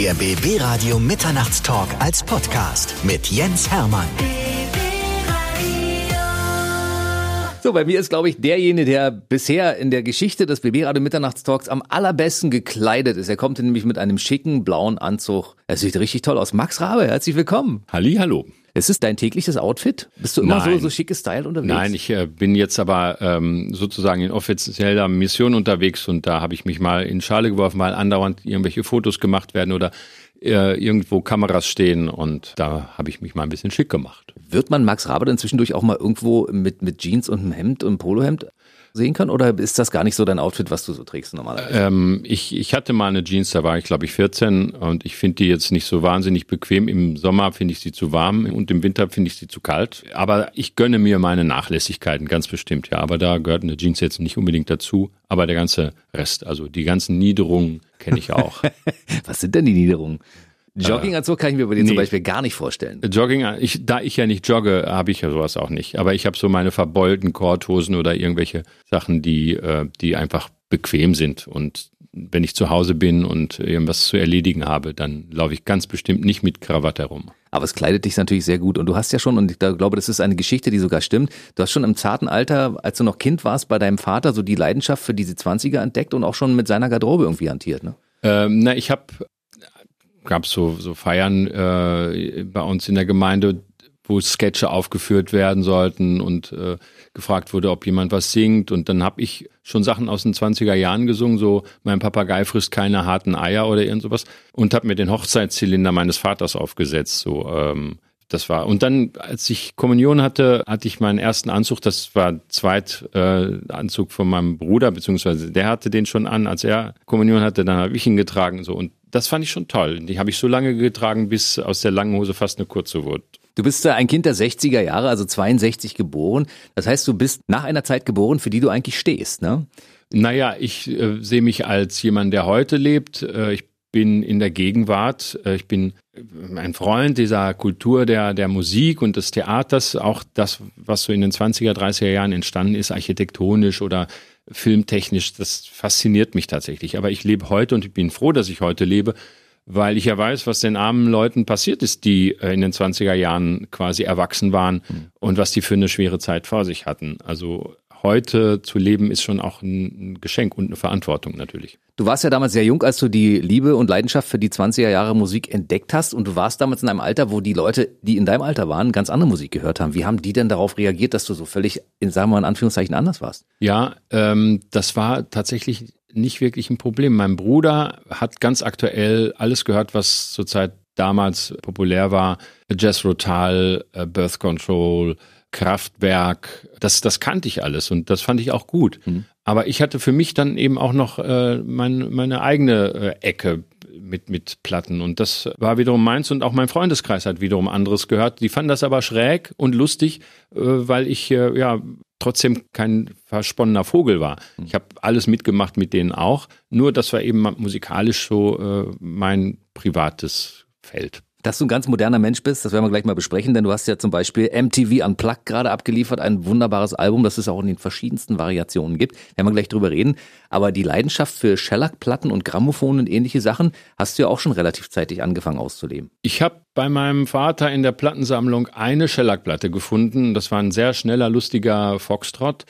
Der BB Radio Mitternachtstalk als Podcast mit Jens Hermann. So, bei mir ist, glaube ich, derjenige, der bisher in der Geschichte des BB Radio Mitternachtstalks am allerbesten gekleidet ist. Er kommt nämlich mit einem schicken blauen Anzug. Er sieht richtig toll aus. Max Rabe, herzlich willkommen. Halli, hallo. Ist es dein tägliches Outfit? Bist du immer Nein. so, so schick gestylt unterwegs? Nein, ich äh, bin jetzt aber ähm, sozusagen in offizieller Mission unterwegs und da habe ich mich mal in Schale geworfen, weil andauernd irgendwelche Fotos gemacht werden oder äh, irgendwo Kameras stehen und da habe ich mich mal ein bisschen schick gemacht. Wird man Max Rabe dann zwischendurch auch mal irgendwo mit, mit Jeans und einem Hemd und einem Polohemd sehen können? Oder ist das gar nicht so dein Outfit, was du so trägst normalerweise? Ähm, ich, ich hatte mal eine Jeans, da war ich glaube ich 14 und ich finde die jetzt nicht so wahnsinnig bequem. Im Sommer finde ich sie zu warm und im Winter finde ich sie zu kalt. Aber ich gönne mir meine Nachlässigkeiten ganz bestimmt, ja. Aber da gehört eine Jeans jetzt nicht unbedingt dazu. Aber der ganze Rest, also die ganzen Niederungen kenne ich auch. Was sind denn die Niederungen? Jogginganzug kann ich mir bei dir zum nee. Beispiel gar nicht vorstellen. Jogging, ich, da ich ja nicht jogge, habe ich ja sowas auch nicht. Aber ich habe so meine verbeulten Korthosen oder irgendwelche Sachen, die, äh, die einfach bequem sind. Und wenn ich zu Hause bin und irgendwas zu erledigen habe, dann laufe ich ganz bestimmt nicht mit Krawatte herum. Aber es kleidet dich natürlich sehr gut. Und du hast ja schon, und ich glaube, das ist eine Geschichte, die sogar stimmt, du hast schon im zarten Alter, als du noch Kind warst, bei deinem Vater so die Leidenschaft für diese 20er entdeckt und auch schon mit seiner Garderobe irgendwie hantiert, ne? Ähm, na, ich habe, gab so so Feiern äh, bei uns in der Gemeinde, wo Sketche aufgeführt werden sollten und äh, gefragt wurde, ob jemand was singt. Und dann habe ich schon Sachen aus den 20er Jahren gesungen, so mein Papagei frisst keine harten Eier oder irgend sowas. Und habe mir den Hochzeitszylinder meines Vaters aufgesetzt. So, ähm, das war. Und dann, als ich Kommunion hatte, hatte ich meinen ersten Anzug. Das war Zweitanzug äh, Anzug von meinem Bruder, beziehungsweise der hatte den schon an, als er Kommunion hatte. Dann habe ich ihn getragen. So und das fand ich schon toll. Die habe ich so lange getragen, bis aus der langen Hose fast eine kurze wurde. Du bist äh, ein Kind der 60er Jahre, also 62 geboren. Das heißt, du bist nach einer Zeit geboren, für die du eigentlich stehst, ne? Naja, ich äh, sehe mich als jemand, der heute lebt. Äh, ich bin in der Gegenwart. Äh, ich bin ein Freund dieser Kultur der, der Musik und des Theaters. Auch das, was so in den 20er, 30er Jahren entstanden ist, architektonisch oder filmtechnisch, das fasziniert mich tatsächlich. Aber ich lebe heute und ich bin froh, dass ich heute lebe, weil ich ja weiß, was den armen Leuten passiert ist, die äh, in den 20er Jahren quasi erwachsen waren und was die für eine schwere Zeit vor sich hatten. Also heute zu leben ist schon auch ein Geschenk und eine Verantwortung natürlich. Du warst ja damals sehr jung, als du die Liebe und Leidenschaft für die 20er Jahre Musik entdeckt hast und du warst damals in einem Alter, wo die Leute, die in deinem Alter waren, ganz andere Musik gehört haben. Wie haben die denn darauf reagiert, dass du so völlig, in, sagen wir mal in Anführungszeichen, anders warst? Ja, ähm, das war tatsächlich nicht wirklich ein Problem. Mein Bruder hat ganz aktuell alles gehört, was zurzeit damals populär war. Jazz Rotal, äh, Birth Control, Kraftwerk, das, das kannte ich alles und das fand ich auch gut. Mhm. Aber ich hatte für mich dann eben auch noch äh, mein, meine eigene äh, Ecke mit, mit Platten und das war wiederum meins und auch mein Freundeskreis hat wiederum anderes gehört. Die fanden das aber schräg und lustig, äh, weil ich äh, ja trotzdem kein versponnener Vogel war. Ich habe alles mitgemacht mit denen auch, nur das war eben musikalisch so äh, mein privates Feld. Dass du ein ganz moderner Mensch bist, das werden wir gleich mal besprechen, denn du hast ja zum Beispiel MTV Unplugged gerade abgeliefert, ein wunderbares Album, das es auch in den verschiedensten Variationen gibt. Werden wir gleich drüber reden. Aber die Leidenschaft für Shellac-Platten und Grammophon und ähnliche Sachen hast du ja auch schon relativ zeitig angefangen auszuleben. Ich habe bei meinem Vater in der Plattensammlung eine Shellac-Platte gefunden. Das war ein sehr schneller, lustiger Foxtrot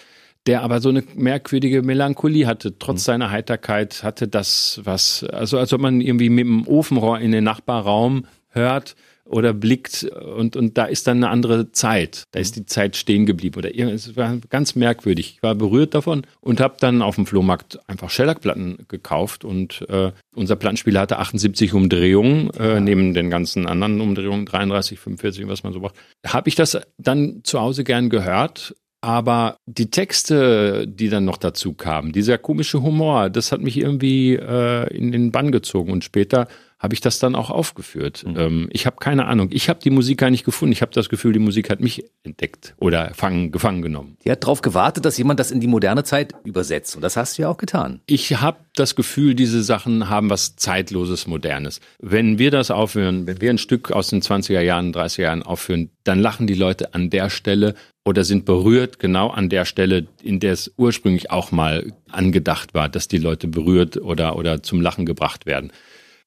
der aber so eine merkwürdige Melancholie hatte. Trotz mhm. seiner Heiterkeit hatte das was, also als ob man irgendwie mit dem Ofenrohr in den Nachbarraum hört oder blickt und, und da ist dann eine andere Zeit. Da ist die Zeit stehen geblieben oder es war ganz merkwürdig. Ich war berührt davon und habe dann auf dem Flohmarkt einfach Shellac-Platten gekauft und äh, unser Plattenspieler hatte 78 Umdrehungen äh, neben den ganzen anderen Umdrehungen 33, 45, was man so braucht. Habe ich das dann zu Hause gern gehört aber die Texte, die dann noch dazu kamen, dieser komische Humor, das hat mich irgendwie äh, in den Bann gezogen. Und später habe ich das dann auch aufgeführt. Mhm. Ähm, ich habe keine Ahnung. Ich habe die Musik gar nicht gefunden. Ich habe das Gefühl, die Musik hat mich entdeckt oder fangen, gefangen genommen. Die hat darauf gewartet, dass jemand das in die moderne Zeit übersetzt. Und das hast du ja auch getan. Ich habe das Gefühl, diese Sachen haben was Zeitloses, Modernes. Wenn wir das aufhören, wenn wir ein Stück aus den 20er Jahren, 30er Jahren aufführen, dann lachen die Leute an der Stelle oder sind berührt genau an der Stelle, in der es ursprünglich auch mal angedacht war, dass die Leute berührt oder, oder zum Lachen gebracht werden.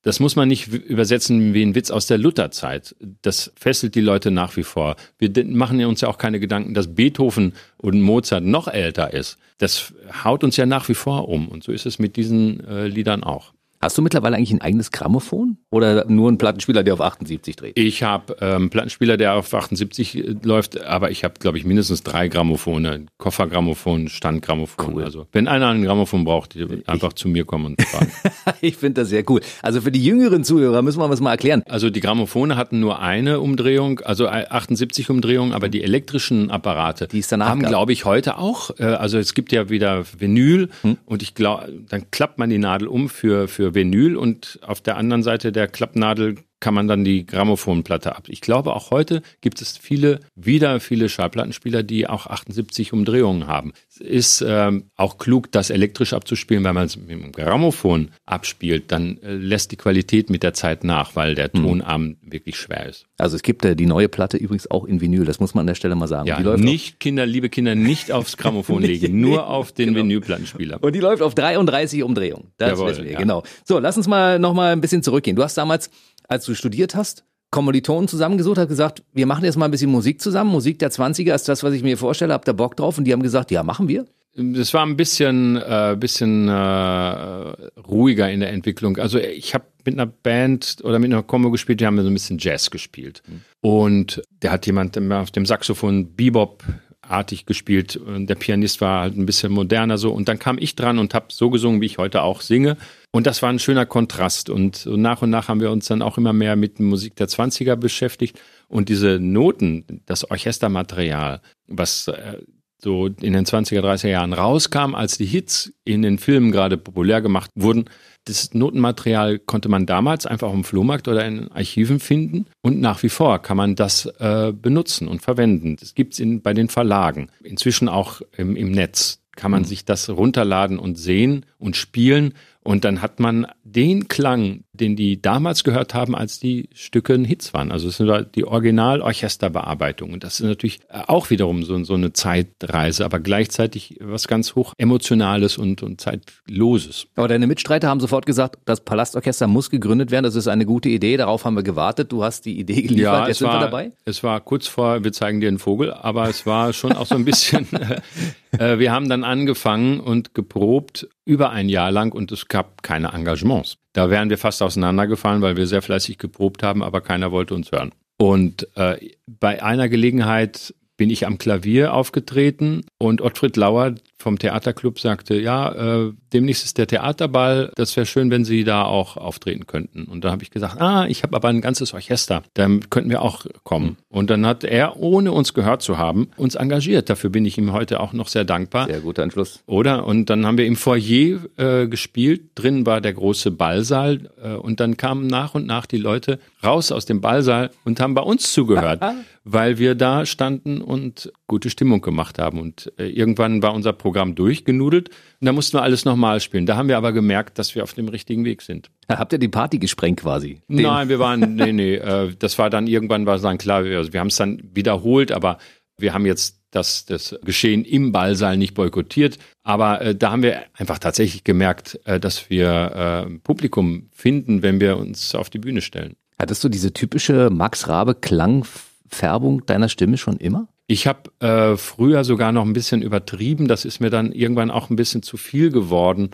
Das muss man nicht übersetzen wie ein Witz aus der Lutherzeit. Das fesselt die Leute nach wie vor. Wir machen uns ja auch keine Gedanken, dass Beethoven und Mozart noch älter ist. Das haut uns ja nach wie vor um. Und so ist es mit diesen äh, Liedern auch. Hast du mittlerweile eigentlich ein eigenes Grammophon oder nur einen Plattenspieler, der auf 78 dreht? Ich habe ähm, einen Plattenspieler, der auf 78 äh, läuft, aber ich habe, glaube ich, mindestens drei Grammophone. Koffergrammophon, Standgrammophon. Cool. Also wenn einer einen Grammophon braucht, einfach ich, zu mir kommen und fragen. ich finde das sehr cool. Also für die jüngeren Zuhörer müssen wir das mal erklären. Also die Grammophone hatten nur eine Umdrehung, also 78 Umdrehungen, aber die elektrischen Apparate die haben, glaube ich, heute auch. Äh, also es gibt ja wieder Vinyl hm. und ich glaube, dann klappt man die Nadel um für, für Vinyl und auf der anderen Seite der Klappnadel kann man dann die Grammophonplatte ab. Ich glaube, auch heute gibt es viele, wieder viele Schallplattenspieler, die auch 78 Umdrehungen haben. Es ist ähm, auch klug, das elektrisch abzuspielen, weil man es mit dem Grammophon abspielt, dann äh, lässt die Qualität mit der Zeit nach, weil der hm. Tonarm mhm. wirklich schwer ist. Also es gibt äh, die neue Platte übrigens auch in Vinyl, das muss man an der Stelle mal sagen. Ja, nicht Kinder, liebe Kinder, nicht aufs Grammophon legen, nur auf den genau. Vinylplattenspieler. Und die läuft auf 33 Umdrehungen. Das Jawohl, wissen wir, ja. genau. So, lass uns mal noch mal ein bisschen zurückgehen. Du hast damals als du studiert hast, Kommilitonen zusammengesucht, hat gesagt, wir machen jetzt mal ein bisschen Musik zusammen. Musik der 20er ist das, was ich mir vorstelle. Habt ihr Bock drauf? Und die haben gesagt, ja, machen wir. Das war ein bisschen, äh, bisschen äh, ruhiger in der Entwicklung. Also ich habe mit einer Band oder mit einer Combo gespielt, die haben so ein bisschen Jazz gespielt. Mhm. Und der hat jemand auf dem Saxophon Bebop artig gespielt. Der Pianist war halt ein bisschen moderner so. Und dann kam ich dran und habe so gesungen, wie ich heute auch singe. Und das war ein schöner Kontrast. Und so nach und nach haben wir uns dann auch immer mehr mit Musik der 20er beschäftigt. Und diese Noten, das Orchestermaterial, was äh, so in den 20er, 30er Jahren rauskam, als die Hits in den Filmen gerade populär gemacht wurden, das Notenmaterial konnte man damals einfach auf dem Flohmarkt oder in Archiven finden und nach wie vor kann man das äh, benutzen und verwenden. Das gibt es bei den Verlagen, inzwischen auch im, im Netz kann man mhm. sich das runterladen und sehen und spielen und dann hat man den Klang, den die damals gehört haben, als die Stücke ein Hits waren. Also es ist die Original-Orchesterbearbeitung. Und das ist natürlich auch wiederum so, so, eine Zeitreise, aber gleichzeitig was ganz hoch Emotionales und, und Zeitloses. Aber deine Mitstreiter haben sofort gesagt, das Palastorchester muss gegründet werden. Das ist eine gute Idee. Darauf haben wir gewartet. Du hast die Idee geliefert. Ja, Jetzt sind war, wir dabei. Es war kurz vor, wir zeigen dir einen Vogel, aber es war schon auch so ein bisschen, äh, wir haben dann angefangen und geprobt über ein Jahr lang und es gab keine Engagements. Da wären wir fast auseinandergefallen, weil wir sehr fleißig geprobt haben, aber keiner wollte uns hören. Und äh, bei einer Gelegenheit bin ich am Klavier aufgetreten und Ottfried Lauer vom Theaterclub sagte, ja, äh, demnächst ist der Theaterball, das wäre schön, wenn Sie da auch auftreten könnten. Und dann habe ich gesagt, ah, ich habe aber ein ganzes Orchester, dann könnten wir auch kommen. Mhm. Und dann hat er, ohne uns gehört zu haben, uns engagiert. Dafür bin ich ihm heute auch noch sehr dankbar. Sehr guter Entschluss. Oder? Und dann haben wir im Foyer äh, gespielt, drin war der große Ballsaal äh, und dann kamen nach und nach die Leute raus aus dem Ballsaal und haben bei uns zugehört, weil wir da standen und gute Stimmung gemacht haben. Und äh, irgendwann war unser Programm durchgenudelt und da mussten wir alles nochmal spielen. Da haben wir aber gemerkt, dass wir auf dem richtigen Weg sind. Habt ihr die Party gesprengt quasi? Den Nein, wir waren, nee, nee, äh, das war dann irgendwann war es dann klar, wir, also wir haben es dann wiederholt, aber wir haben jetzt das, das Geschehen im Ballsaal nicht boykottiert. Aber äh, da haben wir einfach tatsächlich gemerkt, äh, dass wir äh, Publikum finden, wenn wir uns auf die Bühne stellen. Hattest du diese typische Max Rabe Klangfärbung deiner Stimme schon immer? Ich habe äh, früher sogar noch ein bisschen übertrieben. Das ist mir dann irgendwann auch ein bisschen zu viel geworden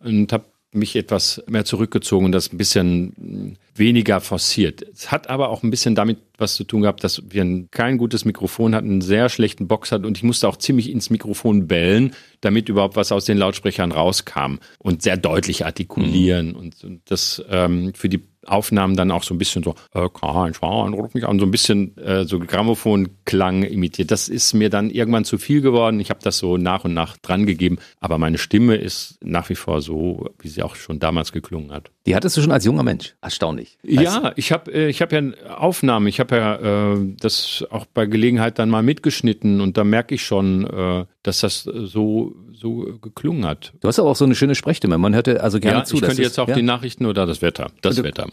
und habe mich etwas mehr zurückgezogen und das ein bisschen weniger forciert. Es hat aber auch ein bisschen damit was zu tun gehabt, dass wir ein, kein gutes Mikrofon hatten, einen sehr schlechten Box hatten und ich musste auch ziemlich ins Mikrofon bellen, damit überhaupt was aus den Lautsprechern rauskam und sehr deutlich artikulieren mhm. und, und, das ähm, für die Aufnahmen dann auch so ein bisschen so, äh, Schwan, ruf mich an, so ein bisschen äh, so Grammophonklang imitiert. Das ist mir dann irgendwann zu viel geworden. Ich habe das so nach und nach dran gegeben, aber meine Stimme ist nach wie vor so, wie sie auch schon damals geklungen hat. Die hattest du schon als junger Mensch. Erstaunlich. Ja, ich habe äh, ich hab ja Aufnahmen, ich habe ja äh, das auch bei Gelegenheit dann mal mitgeschnitten und da merke ich schon, äh, dass das so so geklungen hat. Du hast aber auch so eine schöne Sprechstimme. Man hörte also gerne ja, zu. Ich könnte jetzt auch ja? die Nachrichten oder das Wetter. Das Wetter.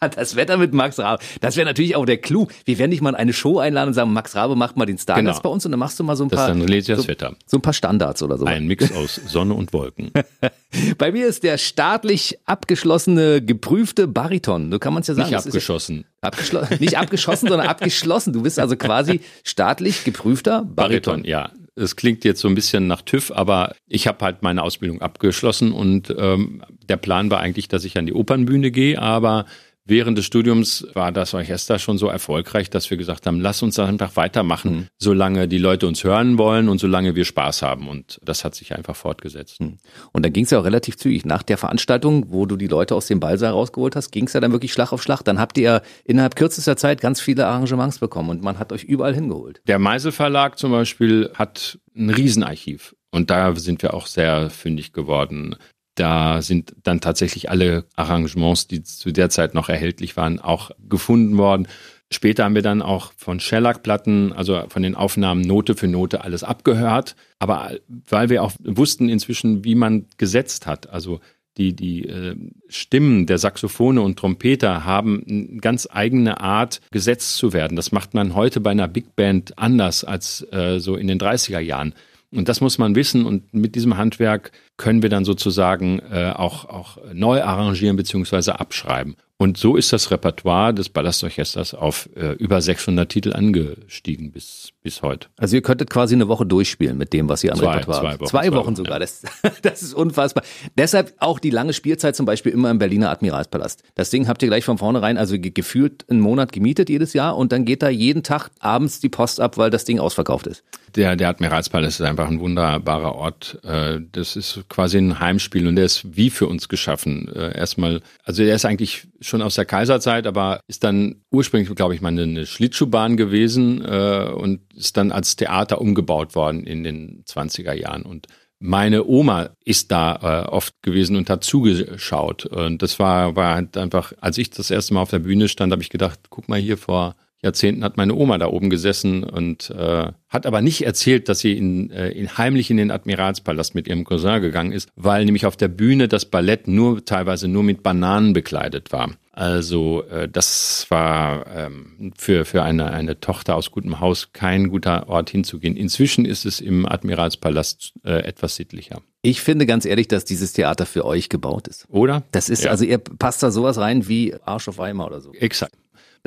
das Wetter mit Max Rabe. Das wäre natürlich auch der Clou. Wir werden dich mal in eine Show einladen und sagen, Max Rabe macht mal den Stargast Genau. bei uns und dann machst du mal so ein Das paar, dann lese ich das so, Wetter. so ein paar Standards oder so. Ein Mix aus Sonne und Wolken. Bei mir ist der staatlich abgeschlossene, geprüfte Bariton. So kann man es ja sagen. Nicht abgeschossen. Ja abgeschlo nicht abgeschossen, sondern abgeschlossen. Du bist also quasi staatlich geprüfter Bariton. Bariton, ja. Es klingt jetzt so ein bisschen nach TÜV, aber ich habe halt meine Ausbildung abgeschlossen und ähm, der Plan war eigentlich, dass ich an die Opernbühne gehe, aber während des Studiums war das Orchester schon so erfolgreich, dass wir gesagt haben, lass uns einfach weitermachen, Mhm. solange die Leute uns hören wollen und solange wir Spaß haben. Und das hat sich einfach fortgesetzt. Und dann ging es ja auch relativ zügig. Nach der Veranstaltung, wo du die Leute aus dem Ballsaal rausgeholt hast, ging es ja dann wirklich Schlag auf Schlag. Dann habt ihr innerhalb kürzester Zeit ganz viele Arrangements bekommen und man hat euch überall hingeholt. Der Meisel Verlag zum Beispiel hat ein Riesenarchiv und da sind wir auch sehr fündig geworden. Da sind dann tatsächlich alle Arrangements, die zu der Zeit noch erhältlich waren, auch gefunden worden. Später haben wir dann auch von Shellac-Platten, also von den Aufnahmen Note für Note alles abgehört. Aber weil wir auch wussten inzwischen, wie man gesetzt hat, also die, die äh, Stimmen der Saxophone und Trompeter haben eine ganz eigene Art, gesetzt zu werden. Das macht man heute bei einer Big Band anders als äh, so in den 30er Jahren. Und das muss man wissen. Und mit diesem Handwerk können wir dann sozusagen äh, auch, auch neu arrangieren beziehungsweise abschreiben. Und so ist das Repertoire des Ballastorchesters auf äh, über 600 Titel angestiegen bis, bis heute. Also ihr könntet quasi eine Woche durchspielen mit dem, was ihr an Zwei, Repertoire zwei habt. Wochen, Zwei zwei Wochen Wochen, sogar. Das, das ist unfassbar. Deshalb auch die lange Spielzeit zum Beispiel immer im Berliner Admiralspalast. Das Ding habt ihr gleich von vornherein, also ge- gefühlt einen Monat gemietet jedes Jahr und dann geht da jeden Tag abends die Post ab, weil das Ding ausverkauft ist. Der, der Admiralspalast ist einfach ein wunderbarer Ort. Äh, Das ist quasi ein Heimspiel und der ist wie für uns geschaffen. Äh, Erstmal, also der ist eigentlich schon aus der Kaiserzeit, aber ist dann ursprünglich, glaube ich, mal eine- Schlittschuhbahn gewesen äh, und ist dann als Theater umgebaut worden in den 20er Jahren. Und meine Oma ist da äh, oft gewesen und hat zugeschaut. Und das war, war halt einfach, als ich das erste Mal auf der Bühne stand, habe ich gedacht, guck mal hier vor Jahrzehnten hat meine Oma da oben gesessen und äh, hat aber nicht erzählt, dass sie in, äh, in heimlich in den Admiralspalast mit ihrem Cousin gegangen ist, weil nämlich auf der Bühne das Ballett nur teilweise nur mit Bananen bekleidet war. Also äh, das war ähm, für, für eine, eine Tochter aus gutem Haus kein guter Ort hinzugehen. Inzwischen ist es im Admiralspalast äh, etwas sittlicher. Ich finde ganz ehrlich, dass dieses Theater für euch gebaut ist. Oder? Das ist, Ja. also ihr passt da sowas rein wie Arsch auf Eimer oder so. Exakt.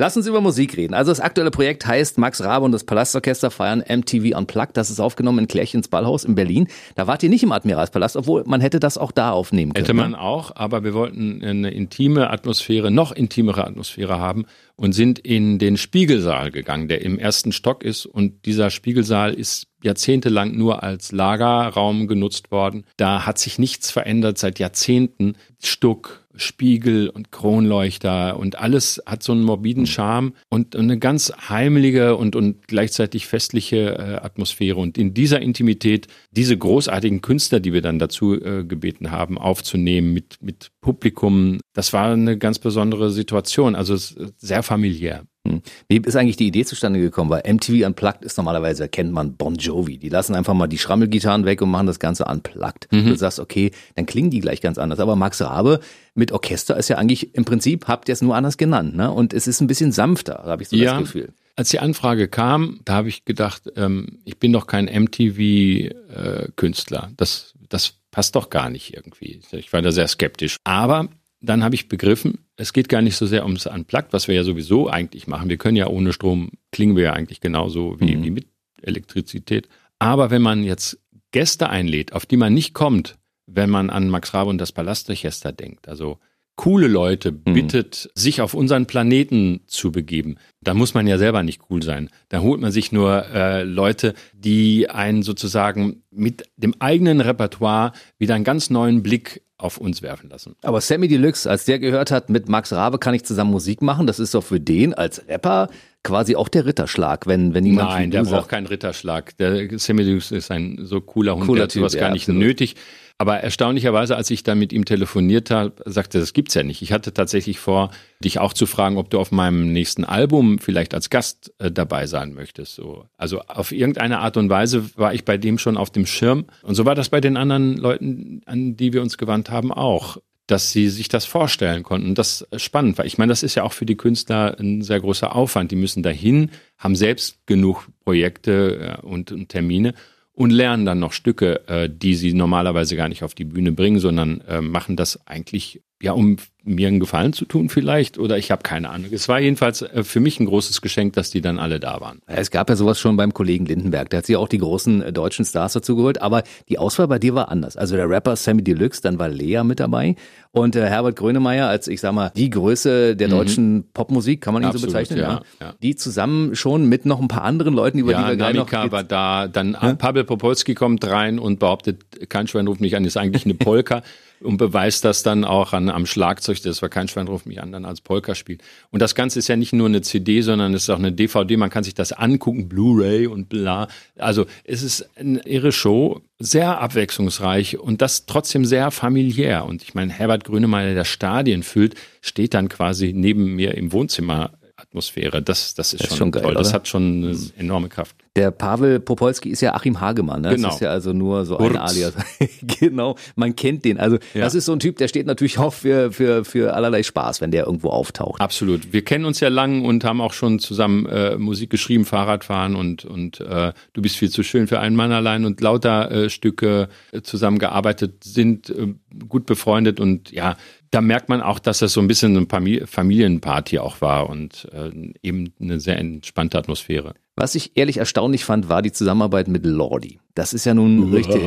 Lass uns über Musik reden. Also das aktuelle Projekt heißt Max Rabe und das Palastorchester feiern MTV Unplugged. Das ist aufgenommen in Klärchens Ballhaus in Berlin. Da wart ihr nicht im Admiralspalast, obwohl man hätte das auch da aufnehmen können. Hätte man ne? auch, aber wir wollten eine intime Atmosphäre, noch intimere Atmosphäre haben und sind in den Spiegelsaal gegangen, der im ersten Stock ist. Und dieser Spiegelsaal ist jahrzehntelang nur als Lagerraum genutzt worden. Da hat sich nichts verändert seit Jahrzehnten. Stuck, Spiegel und Kronleuchter und alles hat so einen morbiden Charme und eine ganz heimliche und, und gleichzeitig festliche äh, Atmosphäre. Und in dieser Intimität diese großartigen Künstler, die wir dann dazu äh, gebeten haben, aufzunehmen mit, mit Publikum, das war eine ganz besondere Situation. Also sehr familiär. Wie ist eigentlich die Idee zustande gekommen? Weil MTV Unplugged ist normalerweise, kennt man Bon Jovi. Die lassen einfach mal die Schrammelgitarren weg und machen das Ganze unplugged. Du sagst, okay, dann klingen die gleich ganz anders. Aber Max Rabe mit Orchester ist ja eigentlich, im Prinzip habt ihr es nur anders genannt. Ne? Und es ist ein bisschen sanfter, habe ich so Ja. das Gefühl. Als die Anfrage kam, da habe ich gedacht, ähm, ich bin doch kein MTV-Künstler. das, das passt doch gar nicht irgendwie. Ich war da sehr skeptisch. Aber dann habe ich begriffen, es geht gar nicht so sehr ums Unplugged, was wir ja sowieso eigentlich machen. Wir können ja ohne Strom, klingen wir ja eigentlich genauso wie, Mhm. wie mit Elektrizität. Aber wenn man jetzt Gäste einlädt, auf die man nicht kommt, wenn man an Max Rabe und das Palastorchester denkt, also coole Leute bittet, sich auf unseren Planeten zu begeben. Da muss man ja selber nicht cool sein. Da holt man sich nur äh, Leute, die einen sozusagen mit dem eigenen Repertoire wieder einen ganz neuen Blick auf uns werfen lassen. Aber Sammy Deluxe, als der gehört hat, mit Max Rabe kann ich zusammen Musik machen, das ist doch für den als Rapper quasi auch der Ritterschlag, wenn, wenn jemand Nein, der braucht keinen Ritterschlag. Der Semmelux ist ein so cooler Hund, Cooler der hat sowas Typ, gar ja, nicht absolut. nötig. Aber erstaunlicherweise, als ich dann mit ihm telefoniert habe, sagte das gibt's ja nicht. Ich hatte tatsächlich vor, dich auch zu fragen, ob du auf meinem nächsten Album vielleicht als Gast äh, dabei sein möchtest. So. Also auf irgendeine Art und Weise war ich bei dem schon auf dem Schirm. Und so war das bei den anderen Leuten, an die wir uns gewandt haben, auch. dass sie sich das vorstellen konnten. Das spannend war. Ich meine, das ist ja auch für die Künstler ein sehr großer Aufwand. Die müssen dahin, haben selbst genug Projekte äh, und, und Termine und lernen dann noch Stücke, äh, die sie normalerweise gar nicht auf die Bühne bringen, sondern äh, machen das eigentlich ja, um mir einen Gefallen zu tun vielleicht oder ich habe keine Ahnung. Es war jedenfalls äh, für mich ein großes Geschenk, dass die dann alle da waren. Es gab ja sowas schon beim Kollegen Lindenberg, der hat sich auch die großen äh, deutschen Stars dazu geholt, aber die Auswahl bei dir war anders. Also der Rapper Sammy Deluxe, dann war Lea mit dabei und äh, Herbert Grönemeyer als, ich sag mal, die Größe der mhm. deutschen Popmusik, kann man ihn Absolut, so bezeichnen? Ja, ja. Die zusammen schon mit noch ein paar anderen Leuten, über ja, die wir gerade noch... war da, dann ja? Pavel Popolski kommt rein und behauptet, kein Schwein ruft mich an, ist eigentlich eine Polka. und beweist das dann auch an, am Schlagzeug. Das war kein Schwein ruft mich an, dann als Polka spielt. Und das Ganze ist ja nicht nur eine CD, sondern es ist auch eine DVD. Man kann sich das angucken, Blu-ray und bla. Also es ist eine irre Show, sehr abwechslungsreich und das trotzdem sehr familiär. Und ich meine, Herbert Grönemeyer, der Stadien füllt, steht dann quasi neben mir im Wohnzimmer Atmosphäre. Das, das ist, das schon, geil, toll. Das hat schon eine enorme Kraft. Der Pavel Popolski ist ja Achim Hagemann, ne? Genau. Das ist ja also nur so ein Alias. genau, man kennt den. Also ja. das ist so ein Typ, der steht natürlich auch für, für, für allerlei Spaß, wenn der irgendwo auftaucht. Absolut. Wir kennen uns ja lang und haben auch schon zusammen äh, Musik geschrieben, Fahrradfahren und, und äh, Du bist viel zu schön für einen Mann allein und lauter äh, Stücke äh, zusammengearbeitet, sind äh, gut befreundet und ja, da merkt man auch, dass das so ein bisschen eine Familienparty auch war und äh, eben eine sehr entspannte Atmosphäre. Was ich ehrlich erstaunlich fand, war die Zusammenarbeit mit Lordi. Das ist ja nun Uah. richtig,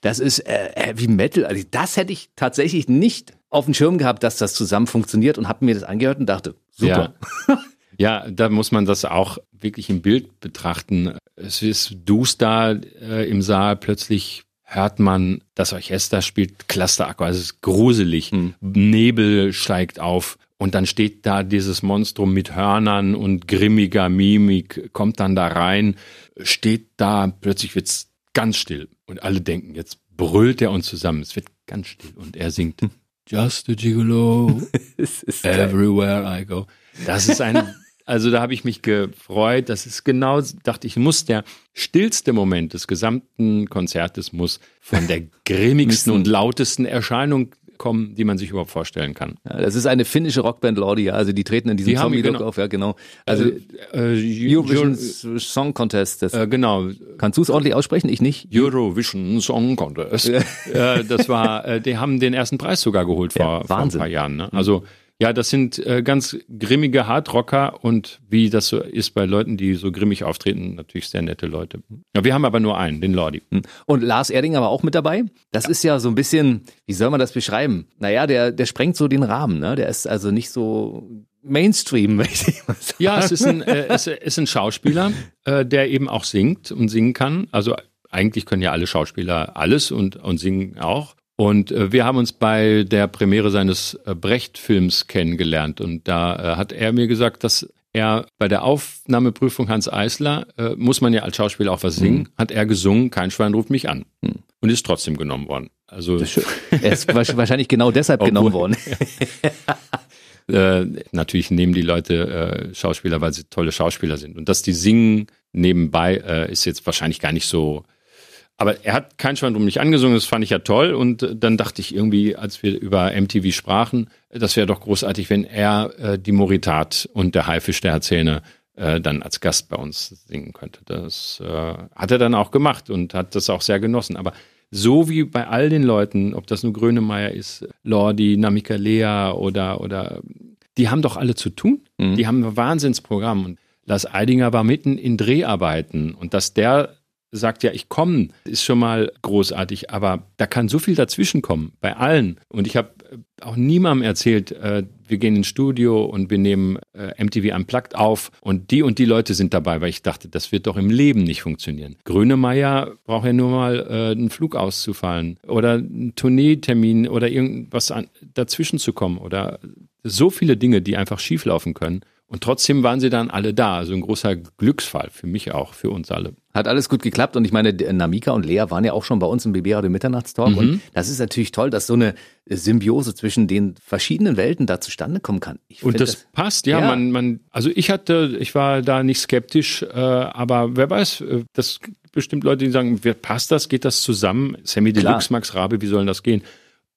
das ist äh, Heavy Metal. Also das hätte ich tatsächlich nicht auf dem Schirm gehabt, dass das zusammen funktioniert und habe mir das angehört und dachte, super. Ja. ja, da muss man das auch wirklich im Bild betrachten. Es ist duster äh, im Saal, plötzlich hört man, das Orchester spielt Cluster also es ist gruselig. Hm. Nebel steigt auf und dann steht da dieses Monstrum mit Hörnern und grimmiger Mimik, kommt dann da rein, steht da, plötzlich wird's ganz still und alle denken, jetzt brüllt er uns zusammen. Es wird ganz still und er singt hm. Just a Gigolo, everywhere I go. Das ist ein also da habe ich mich gefreut. Das ist genau, dachte ich, muss der stillste Moment des gesamten Konzertes muss von der grimmigsten und lautesten Erscheinung kommen, die man sich überhaupt vorstellen kann. Ja, das ist eine finnische Rockband Lordi, also die treten in diesem die Zombie genau, auf, ja genau. Also äh, äh Eurovision Song Contest. Das, äh, genau. Kannst du es ordentlich aussprechen? Ich nicht. Eurovision Song Contest. äh, das war, äh, die haben den ersten Preis sogar geholt vor, ja, vor ein paar Jahren. Ne? Also ja, das sind äh, ganz grimmige Hardrocker und wie das so ist bei Leuten, die so grimmig auftreten, natürlich sehr nette Leute. Ja, wir haben aber nur einen, den Lordi. Hm. Und Lars Erdinger war auch mit dabei. Das ja. ist ja so ein bisschen, wie soll man das beschreiben? Naja, der, der sprengt so den Rahmen, ne? Der ist also nicht so Mainstream, möchte ich mal sagen. Ja, es ist ein, äh, es ist ein Schauspieler, äh, der eben auch singt und singen kann. Also eigentlich können ja alle Schauspieler alles und, und singen auch. Und äh, wir haben uns bei der Premiere seines äh, Brecht-Films kennengelernt. Und da äh, hat er mir gesagt, dass er bei der Aufnahmeprüfung Hans Eisler, äh, muss man ja als Schauspieler auch was singen, mhm. hat er gesungen, kein Schwein ruft mich an. Mhm. Und ist trotzdem genommen worden. Also er ist wahrscheinlich genau deshalb genommen worden. äh, natürlich nehmen die Leute äh, Schauspieler, weil sie tolle Schauspieler sind. Und dass die singen nebenbei, äh, ist jetzt wahrscheinlich gar nicht so aber er hat kein Schwein drum nicht angesungen, das fand ich ja toll. Und äh, dann dachte ich irgendwie, als wir über MTV sprachen, das wäre doch großartig, wenn er äh, die Moritat und der Haifisch der Zähne äh, dann als Gast bei uns singen könnte. Das äh, hat er dann auch gemacht und hat das auch sehr genossen. Aber so wie bei all den Leuten, ob das nur Grönemeyer ist, Lordi, Namika Lea oder, oder, die haben doch alle zu tun. Mhm. Die haben ein Wahnsinnsprogramm. Und Lars Eidinger war mitten in Dreharbeiten und dass der sagt ja, ich komme, ist schon mal großartig, aber da kann so viel dazwischen kommen, bei allen. Und ich habe auch niemandem erzählt, äh, wir gehen ins Studio und wir nehmen äh, MTV Unplugged auf und die und die Leute sind dabei, weil ich dachte, das wird doch im Leben nicht funktionieren. Grönemeyer braucht ja nur mal äh, einen Flug auszufallen oder einen Tourneetermin oder irgendwas an, dazwischen zu kommen oder so viele Dinge, die einfach schieflaufen können. Und trotzdem waren sie dann alle da. Also ein großer Glücksfall für mich auch, für uns alle. Hat alles gut geklappt und ich meine, Namika und Lea waren ja auch schon bei uns im BB Radio Mitternachtstalk mhm. und das ist natürlich toll, dass so eine Symbiose zwischen den verschiedenen Welten da zustande kommen kann. und das, das, passt, ja, ja, Man, man, also ich hatte, ich war da nicht skeptisch, äh, aber wer weiß, äh, das bestimmt Leute, die sagen, passt das, geht das zusammen? Sammy Deluxe, Max Rabe, wie sollen das gehen?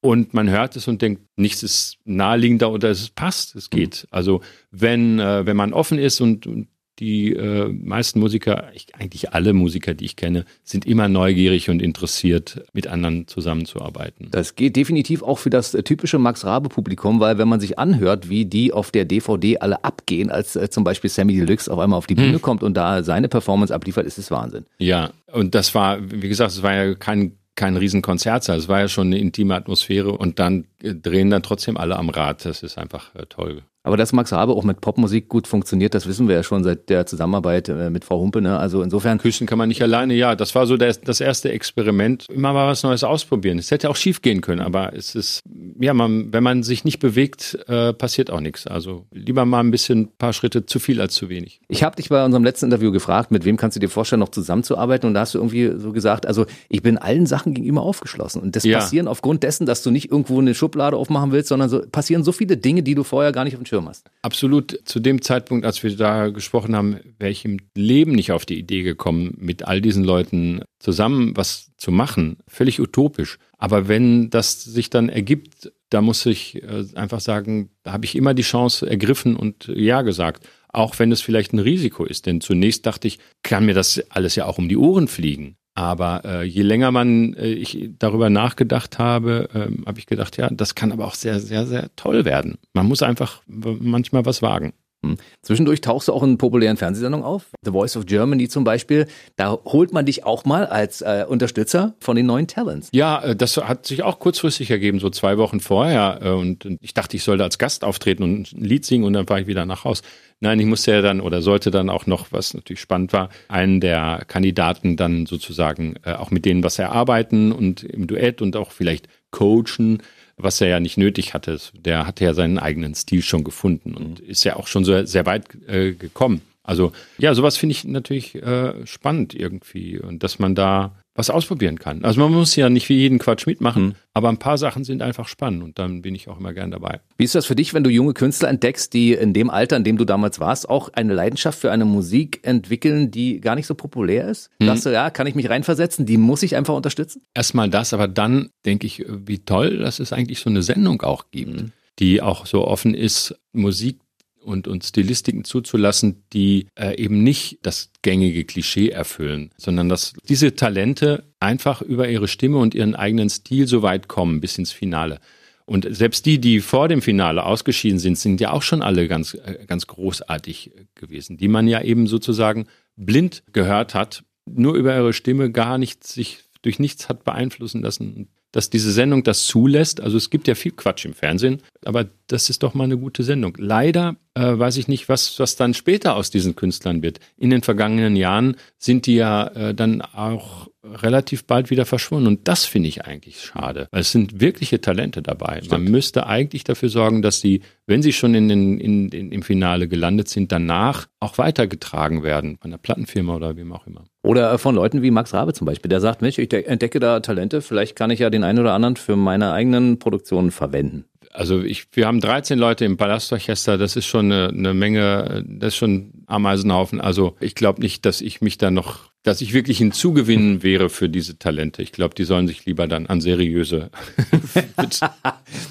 Und man hört es und denkt, nichts ist naheliegender oder es passt, es geht. Mhm. Also wenn, äh, wenn man offen ist und, und die äh, meisten Musiker, ich, eigentlich alle Musiker, die ich kenne, sind immer neugierig und interessiert, mit anderen zusammenzuarbeiten. Das geht definitiv auch für das typische Max Rabe-Publikum, weil wenn man sich anhört, wie die auf der DVD alle abgehen, als äh, zum Beispiel Sammy Deluxe auf einmal auf die Bühne hm. kommt und da seine Performance abliefert, ist es Wahnsinn. Ja, und das war, wie gesagt, es war ja kein kein Riesenkonzertsaal. Es war ja schon eine intime Atmosphäre und dann drehen dann trotzdem alle am Rad. Das ist einfach äh, toll. Aber dass Max Rabe auch mit Popmusik gut funktioniert, das wissen wir ja schon seit der Zusammenarbeit äh, mit Frau Humpe. Ne? Also insofern. Küssen kann man nicht alleine, ja. Das war so das, das erste Experiment. Immer mal was Neues ausprobieren. Es hätte auch schief gehen können, aber es ist, ja, man, wenn man sich nicht bewegt, äh, passiert auch nichts. Also lieber mal ein bisschen, ein paar Schritte zu viel als zu wenig. Ich habe dich bei unserem letzten Interview gefragt, mit wem kannst du dir vorstellen, noch zusammenzuarbeiten? Und da hast du irgendwie so gesagt, also ich bin allen Sachen gegenüber aufgeschlossen. Und das ja. passieren aufgrund dessen, dass du nicht irgendwo eine Schublade aufmachen willst, sondern so passieren so viele Dinge, die du vorher gar nicht auf dem Schirm hast. Absolut absolut zu dem Zeitpunkt, als wir da gesprochen haben, wäre ich im Leben nicht auf die Idee gekommen, mit all diesen Leuten zusammen was zu machen. Völlig utopisch. Aber wenn das sich dann ergibt, da muss ich äh, einfach sagen, da habe ich immer die Chance ergriffen und Ja gesagt. Auch wenn es vielleicht ein Risiko ist. Denn zunächst dachte ich, kann mir das alles ja auch um die Ohren fliegen. Aber äh, je länger man äh, ich darüber nachgedacht habe, ähm, habe ich gedacht, ja, das kann aber auch sehr, sehr, sehr toll werden. Man muss einfach manchmal was wagen. Hm. Zwischendurch tauchst du auch in populären Fernsehsendungen auf. The Voice of Germany zum Beispiel. Da holt man dich auch mal als äh, Unterstützer von den neuen Talents. Ja, äh, das hat sich auch kurzfristig ergeben, so zwei Wochen vorher. Äh, und ich dachte, ich sollte als Gast auftreten und ein Lied singen und dann war ich wieder nach Haus. Nein, ich musste ja dann oder sollte dann auch noch, was natürlich spannend war, einen der Kandidaten dann sozusagen äh, auch mit denen was erarbeiten und im Duett und auch vielleicht coachen, was er ja nicht nötig hatte. Der hatte ja seinen eigenen Stil schon gefunden und ist ja auch schon so sehr weit äh, gekommen. Also ja, sowas finde ich natürlich äh, spannend irgendwie und dass man da was ausprobieren kann. Also man muss ja nicht wie jeden Quatsch mitmachen, mhm. aber ein paar Sachen sind einfach spannend und dann bin ich auch immer gern dabei. Wie ist das für dich, wenn du junge Künstler entdeckst, die in dem Alter, in dem du damals warst, auch eine Leidenschaft für eine Musik entwickeln, die gar nicht so populär ist? Sagst du, ja, kann ich mich reinversetzen, die muss ich einfach unterstützen? Erstmal das, aber dann denke ich, wie toll, dass es eigentlich so eine Sendung auch gibt. Mhm die auch so offen ist, Musik und, und Stilistiken zuzulassen, die äh, eben nicht das gängige Klischee erfüllen, sondern dass diese Talente einfach über ihre Stimme und ihren eigenen Stil so weit kommen bis ins Finale. Und selbst die, die vor dem Finale ausgeschieden sind, sind ja auch schon alle ganz, äh, ganz großartig gewesen, die man ja eben sozusagen blind gehört hat, nur über ihre Stimme gar nicht sich durch nichts hat beeinflussen lassen dass diese Sendung das zulässt. Also es gibt ja viel Quatsch im Fernsehen, aber das ist doch mal eine gute Sendung. Leider äh, weiß ich nicht, was, was dann später aus diesen Künstlern wird. In den vergangenen Jahren sind die ja äh, dann auch relativ bald wieder verschwunden. Und das finde ich eigentlich schade, weil es sind wirkliche Talente dabei. Stimmt. Man müsste eigentlich dafür sorgen, dass sie, wenn sie schon in den, in, in, im Finale gelandet sind, danach auch weitergetragen werden von der Plattenfirma oder wem auch immer. Oder von Leuten wie Max Rabe zum Beispiel, der sagt, Mensch, ich entdecke da Talente, vielleicht kann ich ja den einen oder anderen für meine eigenen Produktionen verwenden. Also ich, wir haben 13 Leute im Palastorchester, das ist schon eine, eine Menge, das ist schon Ameisenhaufen. Also ich glaube nicht, dass ich mich da noch, dass ich wirklich hinzugewinnen wäre für diese Talente. Ich glaube, die sollen sich lieber dann an seriöse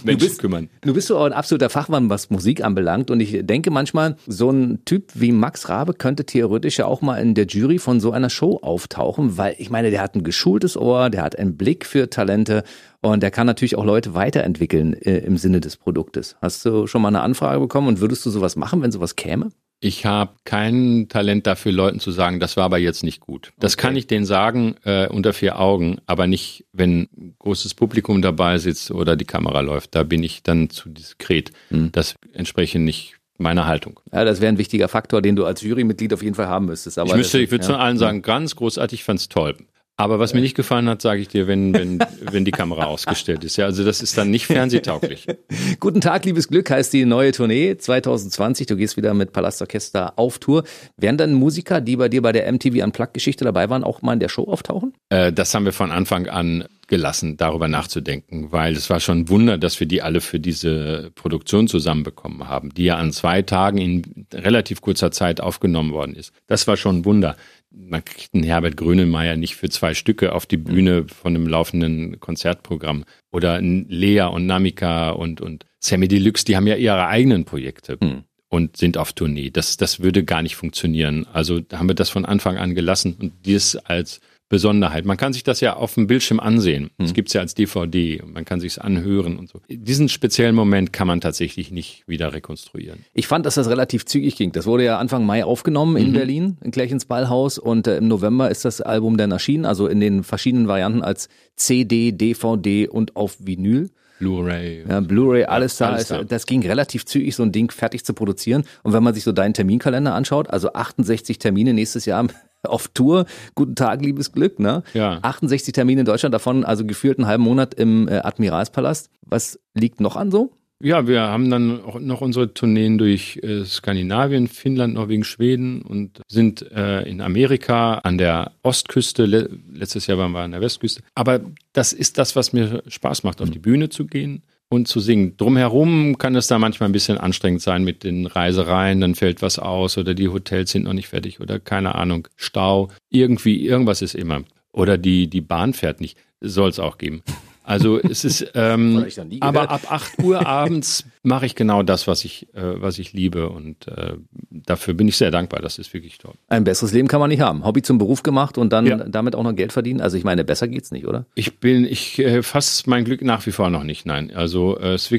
Menschen bist, kümmern. Du bist so ein absoluter Fachmann, was Musik anbelangt. Und ich denke manchmal, so ein Typ wie Max Rabe könnte theoretisch ja auch mal in der Jury von so einer Show auftauchen, weil ich meine, der hat ein geschultes Ohr, der hat einen Blick für Talente und der kann natürlich auch Leute weiterentwickeln äh, im Sinne des Produktes. Hast du schon mal eine Anfrage bekommen und würdest du sowas machen, wenn sowas käme? Ich habe kein Talent dafür, Leuten zu sagen, das war aber jetzt nicht gut. Das okay. kann ich denen sagen äh, unter vier Augen, aber nicht, wenn großes Publikum dabei sitzt oder die Kamera läuft. Da bin ich dann zu diskret. Hm. Das entspreche nicht meiner Haltung. Ja, das wäre ein wichtiger Faktor, den du als Jurymitglied auf jeden Fall haben müsstest. Aber ich müsste, ich würde ja. zu allen sagen, ganz großartig, fand's toll. Aber was mir nicht gefallen hat, sage ich dir, wenn, wenn, wenn die Kamera ausgestellt ist. Ja, also das ist dann nicht fernsehtauglich. Guten Tag, liebes Glück heißt die neue Tournee 2020. Du gehst wieder mit Palastorchester auf Tour. Werden dann Musiker, die bei dir bei der MTV Unplugged Geschichte dabei waren, auch mal in der Show auftauchen? Äh, das haben wir von Anfang an gelassen, darüber nachzudenken, weil es war schon ein Wunder, dass wir die alle für diese Produktion zusammenbekommen haben, die ja an zwei Tagen in relativ kurzer Zeit aufgenommen worden ist. Das war schon ein Wunder. Man kriegt einen Herbert Grönemeyer nicht für zwei Stücke auf die Bühne von einem laufenden Konzertprogramm. Oder Lea und Namika und, und Sammy Deluxe, die haben ja ihre eigenen Projekte. Mhm und sind auf Tournee. Das, das würde gar nicht funktionieren. Also haben wir das von Anfang an gelassen und dies als Besonderheit. Man kann sich das ja auf dem Bildschirm ansehen. Das hm. gibt's ja als DVD und man kann sich's anhören und so. Diesen speziellen Moment kann man tatsächlich nicht wieder rekonstruieren. Ich fand, dass das relativ zügig ging. Das wurde ja Anfang Mai aufgenommen in mhm. Berlin, in Klärchens Ballhaus und äh, im November ist das Album dann erschienen, also in den verschiedenen Varianten als CD, DVD und auf Vinyl. Blu-ray. Ja, Blu-ray, alles, ja, alles da. Das ging relativ zügig, so ein Ding fertig zu produzieren. Und wenn man sich so deinen Terminkalender anschaut, also 68 Termine nächstes Jahr auf Tour. Guten Tag, liebes Glück, ne? Ja. 68 Termine in Deutschland, davon also gefühlt einen halben Monat im äh, Admiralspalast. Was liegt noch an so? Ja, wir haben dann auch noch unsere Tourneen durch äh, Skandinavien, Finnland, Norwegen, Schweden und sind äh, in Amerika an der Ostküste. Le letztes Jahr waren wir an der Westküste. Aber das ist das, was mir Spaß macht, auf die Bühne zu gehen und zu singen. Drumherum kann es da manchmal ein bisschen anstrengend sein mit den Reisereien, dann fällt was aus oder die Hotels sind noch nicht fertig oder keine Ahnung, Stau, irgendwie, irgendwas ist immer. Oder die, die Bahn fährt nicht. Soll es auch geben. Also es ist, ähm, aber ab 8 Uhr abends mache ich genau das, was ich, äh, was ich liebe und äh, dafür bin ich sehr dankbar. Das ist wirklich toll. Ein besseres Leben kann man nicht haben. Hobby zum Beruf gemacht und dann ja. damit auch noch Geld verdienen. Also ich meine, besser geht's nicht, oder? Ich bin, ich äh, fasse mein Glück nach wie vor noch nicht. Nein, also äh, es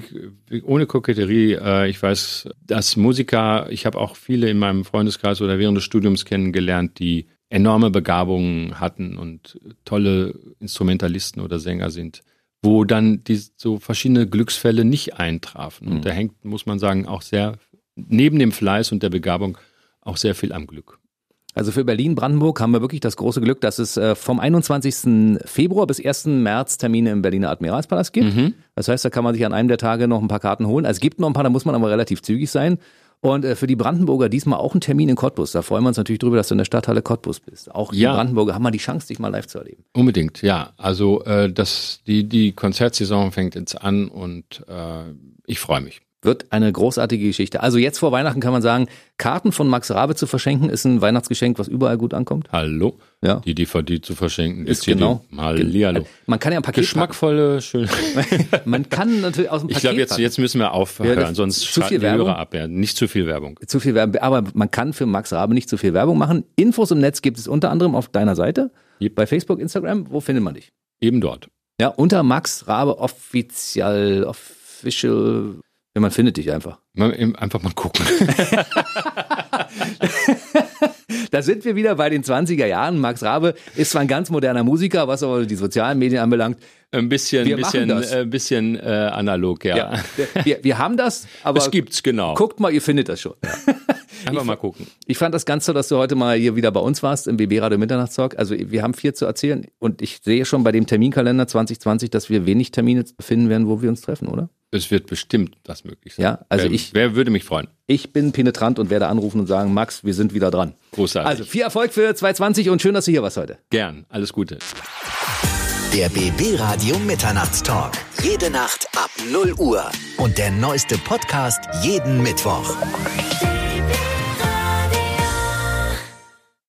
ohne Koketterie. Äh, ich weiß, dass Musiker, ich habe auch viele in meinem Freundeskreis oder während des Studiums kennengelernt, die enorme Begabungen hatten und tolle Instrumentalisten oder Sänger sind wo dann die so verschiedene Glücksfälle nicht eintrafen. Und mhm. da hängt, muss man sagen, auch sehr neben dem Fleiß und der Begabung auch sehr viel am Glück. Also für Berlin-Brandenburg haben wir wirklich das große Glück, dass es äh, vom 21. Februar bis 1. März Termine im Berliner Admiralspalast gibt. Mhm. Das heißt, da kann man sich an einem der Tage noch ein paar Karten holen. Also es gibt noch ein paar, da muss man aber relativ zügig sein. Und äh, für die Brandenburger diesmal auch ein Termin in Cottbus. Da freuen wir uns natürlich drüber, dass du in der Stadthalle Cottbus bist. Auch die ja. Brandenburger haben mal die Chance, dich mal live zu erleben. Unbedingt, ja. Also äh, das, die, die Konzertsaison fängt jetzt an und äh, ich freue mich. Wird eine großartige Geschichte. Also jetzt vor Weihnachten kann man sagen, Karten von Max Rabe zu verschenken, ist ein Weihnachtsgeschenk, was überall gut ankommt. Hallo. Ja. Die DVD zu verschenken ist, ist genau. Hallihallo. Man kann ja ein Paket Geschmackvolle, schön. man kann natürlich aus dem Paket Ich glaube, jetzt, jetzt müssen wir aufhören, ja, sonst zu viel Werbung. Hörer ab. Ja. Nicht zu viel Werbung. Zu viel Werbung. Aber man kann für Max Rabe nicht zu viel Werbung machen. Infos im Netz gibt es unter anderem auf deiner Seite. Yep. Bei Facebook, Instagram. Wo findet man dich? Eben dort. Ja, unter Max Rabe offiziell, official ja, man findet dich einfach. Einfach mal gucken. da sind wir wieder bei den 20er Jahren. Max Rabe ist zwar ein ganz moderner Musiker, was aber die sozialen Medien anbelangt. Ein bisschen, wir bisschen, äh, bisschen äh, analog, ja. ja wir, wir, haben das, aber es gibt's genau. Guckt mal, ihr findet das schon. Ja. Einfach ich, mal gucken. Ich fand das ganz so, dass du heute mal hier wieder bei uns warst im BB Radio Mitternachtstalk. Also wir haben viel zu erzählen und ich sehe schon bei dem Terminkalender 2020, dass wir wenig Termine finden werden, wo wir uns treffen, oder? Es wird bestimmt das möglich sein. Ja, also wer, ich. Wer würde mich freuen? Ich bin penetrant und werde anrufen und sagen, Max, wir sind wieder dran. Großartig. Also viel Erfolg für 2020 und schön, dass du hier warst heute. Gern. Alles Gute. Der BB Radio Mitternachtstalk. Jede Nacht ab 0 Uhr. Und der neueste Podcast jeden Mittwoch.